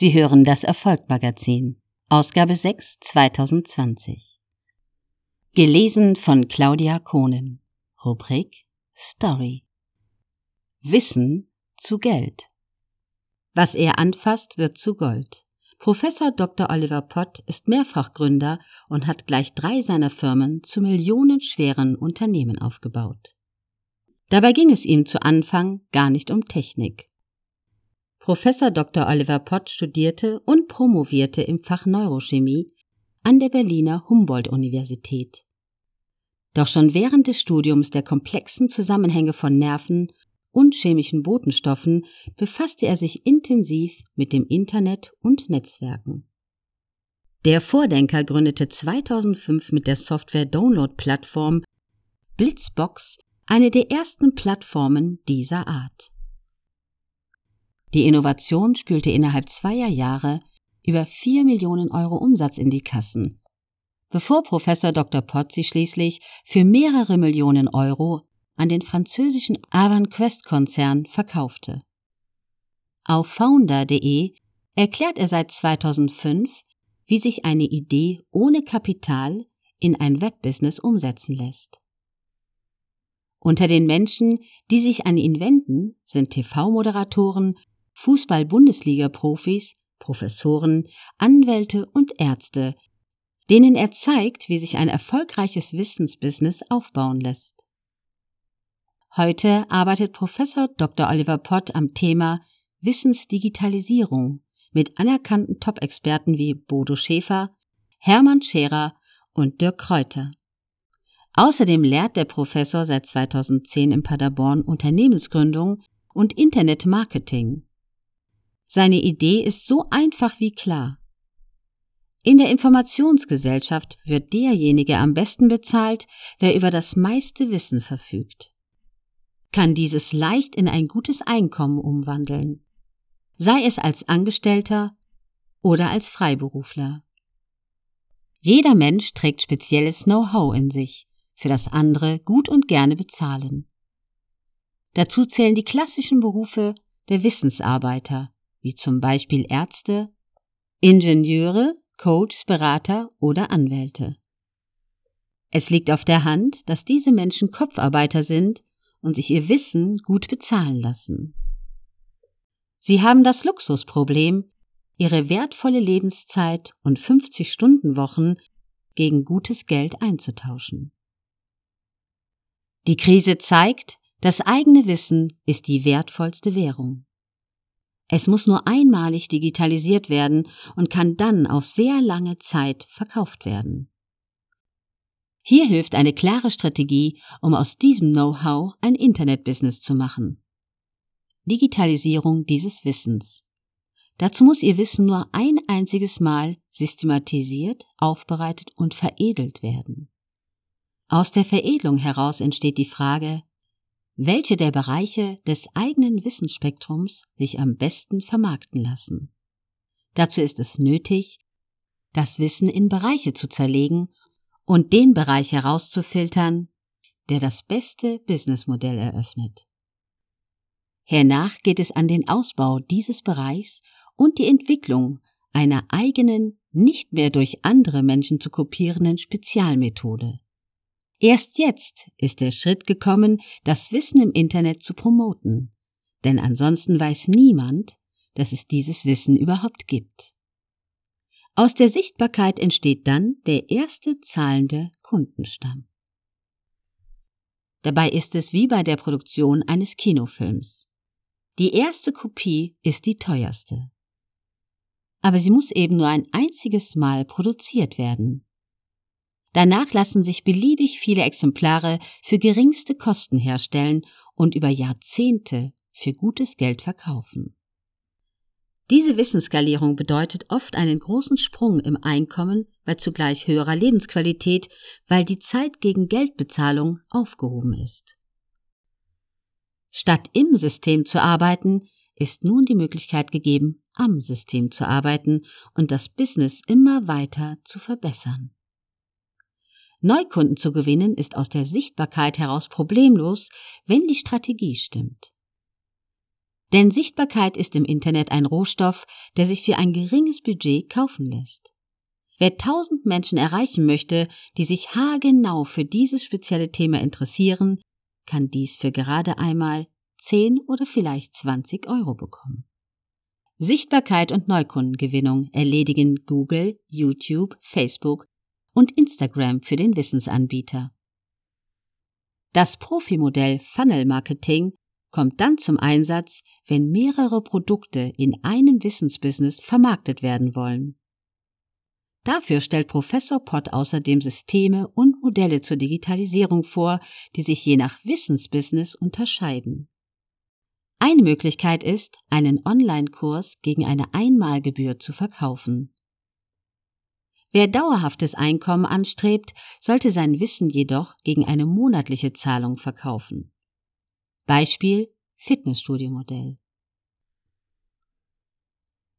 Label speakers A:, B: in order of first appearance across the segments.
A: Sie hören das Erfolgmagazin, Ausgabe 6 2020. Gelesen von Claudia Kohnen. Rubrik Story. Wissen zu Geld. Was er anfasst, wird zu Gold. Professor Dr. Oliver Pott ist Mehrfachgründer und hat gleich drei seiner Firmen zu millionenschweren Unternehmen aufgebaut. Dabei ging es ihm zu Anfang gar nicht um Technik. Professor Dr. Oliver Pott studierte und promovierte im Fach Neurochemie an der Berliner Humboldt-Universität. Doch schon während des Studiums der komplexen Zusammenhänge von Nerven und chemischen Botenstoffen befasste er sich intensiv mit dem Internet und Netzwerken. Der Vordenker gründete 2005 mit der Software-Download-Plattform Blitzbox eine der ersten Plattformen dieser Art. Die Innovation spülte innerhalb zweier Jahre über vier Millionen Euro Umsatz in die Kassen, bevor Professor Dr. Pozzi schließlich für mehrere Millionen Euro an den französischen Avanquest-Konzern verkaufte. Auf founder.de erklärt er seit 2005, wie sich eine Idee ohne Kapital in ein Webbusiness umsetzen lässt. Unter den Menschen, die sich an ihn wenden, sind TV-Moderatoren, Fußball-Bundesliga-Profis, Professoren, Anwälte und Ärzte, denen er zeigt, wie sich ein erfolgreiches Wissensbusiness aufbauen lässt. Heute arbeitet Professor Dr. Oliver Pott am Thema Wissensdigitalisierung mit anerkannten Top-Experten wie Bodo Schäfer, Hermann Scherer und Dirk Kräuter. Außerdem lehrt der Professor seit 2010 in Paderborn Unternehmensgründung und Internetmarketing. Seine Idee ist so einfach wie klar. In der Informationsgesellschaft wird derjenige am besten bezahlt, der über das meiste Wissen verfügt. Kann dieses leicht in ein gutes Einkommen umwandeln, sei es als Angestellter oder als Freiberufler. Jeder Mensch trägt spezielles Know-how in sich, für das andere gut und gerne bezahlen. Dazu zählen die klassischen Berufe der Wissensarbeiter, wie zum Beispiel Ärzte, Ingenieure, Coaches, Berater oder Anwälte. Es liegt auf der Hand, dass diese Menschen Kopfarbeiter sind und sich ihr Wissen gut bezahlen lassen. Sie haben das Luxusproblem, ihre wertvolle Lebenszeit und 50-Stunden-Wochen gegen gutes Geld einzutauschen. Die Krise zeigt, das eigene Wissen ist die wertvollste Währung. Es muss nur einmalig digitalisiert werden und kann dann auf sehr lange Zeit verkauft werden. Hier hilft eine klare Strategie, um aus diesem Know-how ein Internetbusiness zu machen. Digitalisierung dieses Wissens. Dazu muss Ihr Wissen nur ein einziges Mal systematisiert, aufbereitet und veredelt werden. Aus der Veredelung heraus entsteht die Frage, welche der Bereiche des eigenen Wissensspektrums sich am besten vermarkten lassen. Dazu ist es nötig, das Wissen in Bereiche zu zerlegen und den Bereich herauszufiltern, der das beste Businessmodell eröffnet. Hernach geht es an den Ausbau dieses Bereichs und die Entwicklung einer eigenen, nicht mehr durch andere Menschen zu kopierenden Spezialmethode. Erst jetzt ist der Schritt gekommen, das Wissen im Internet zu promoten, denn ansonsten weiß niemand, dass es dieses Wissen überhaupt gibt. Aus der Sichtbarkeit entsteht dann der erste zahlende Kundenstamm. Dabei ist es wie bei der Produktion eines Kinofilms. Die erste Kopie ist die teuerste. Aber sie muss eben nur ein einziges Mal produziert werden. Danach lassen sich beliebig viele Exemplare für geringste Kosten herstellen und über Jahrzehnte für gutes Geld verkaufen. Diese Wissensskalierung bedeutet oft einen großen Sprung im Einkommen bei zugleich höherer Lebensqualität, weil die Zeit gegen Geldbezahlung aufgehoben ist. Statt im System zu arbeiten, ist nun die Möglichkeit gegeben, am System zu arbeiten und das Business immer weiter zu verbessern. Neukunden zu gewinnen ist aus der Sichtbarkeit heraus problemlos, wenn die Strategie stimmt. Denn Sichtbarkeit ist im Internet ein Rohstoff, der sich für ein geringes Budget kaufen lässt. Wer tausend Menschen erreichen möchte, die sich haargenau für dieses spezielle Thema interessieren, kann dies für gerade einmal 10 oder vielleicht 20 Euro bekommen. Sichtbarkeit und Neukundengewinnung erledigen Google, YouTube, Facebook und Instagram für den Wissensanbieter. Das Profimodell Funnel Marketing kommt dann zum Einsatz, wenn mehrere Produkte in einem Wissensbusiness vermarktet werden wollen. Dafür stellt Professor Pott außerdem Systeme und Modelle zur Digitalisierung vor, die sich je nach Wissensbusiness unterscheiden. Eine Möglichkeit ist, einen Online-Kurs gegen eine Einmalgebühr zu verkaufen. Wer dauerhaftes Einkommen anstrebt, sollte sein Wissen jedoch gegen eine monatliche Zahlung verkaufen. Beispiel Fitnessstudio-Modell.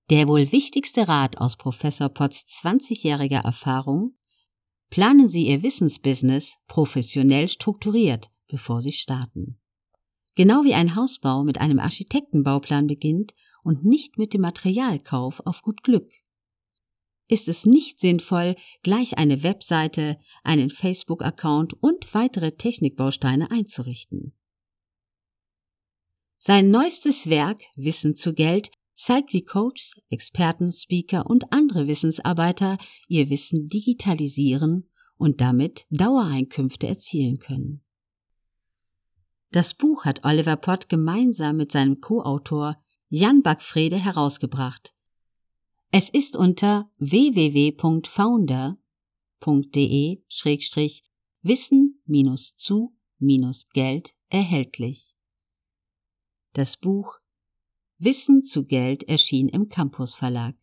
A: Der wohl wichtigste Rat aus Professor Potts 20-jähriger Erfahrung Planen Sie Ihr Wissensbusiness professionell strukturiert, bevor Sie starten. Genau wie ein Hausbau mit einem Architektenbauplan beginnt und nicht mit dem Materialkauf auf gut Glück. Ist es nicht sinnvoll, gleich eine Webseite, einen Facebook-Account und weitere Technikbausteine einzurichten. Sein neuestes Werk Wissen zu Geld zeigt, wie Coaches, Experten, Speaker und andere Wissensarbeiter ihr Wissen digitalisieren und damit Dauereinkünfte erzielen können. Das Buch hat Oliver Pott gemeinsam mit seinem Co-Autor Jan Backfrede herausgebracht. Es ist unter www.founder.de-wissen-zu-geld erhältlich. Das Buch Wissen zu Geld erschien im Campus Verlag.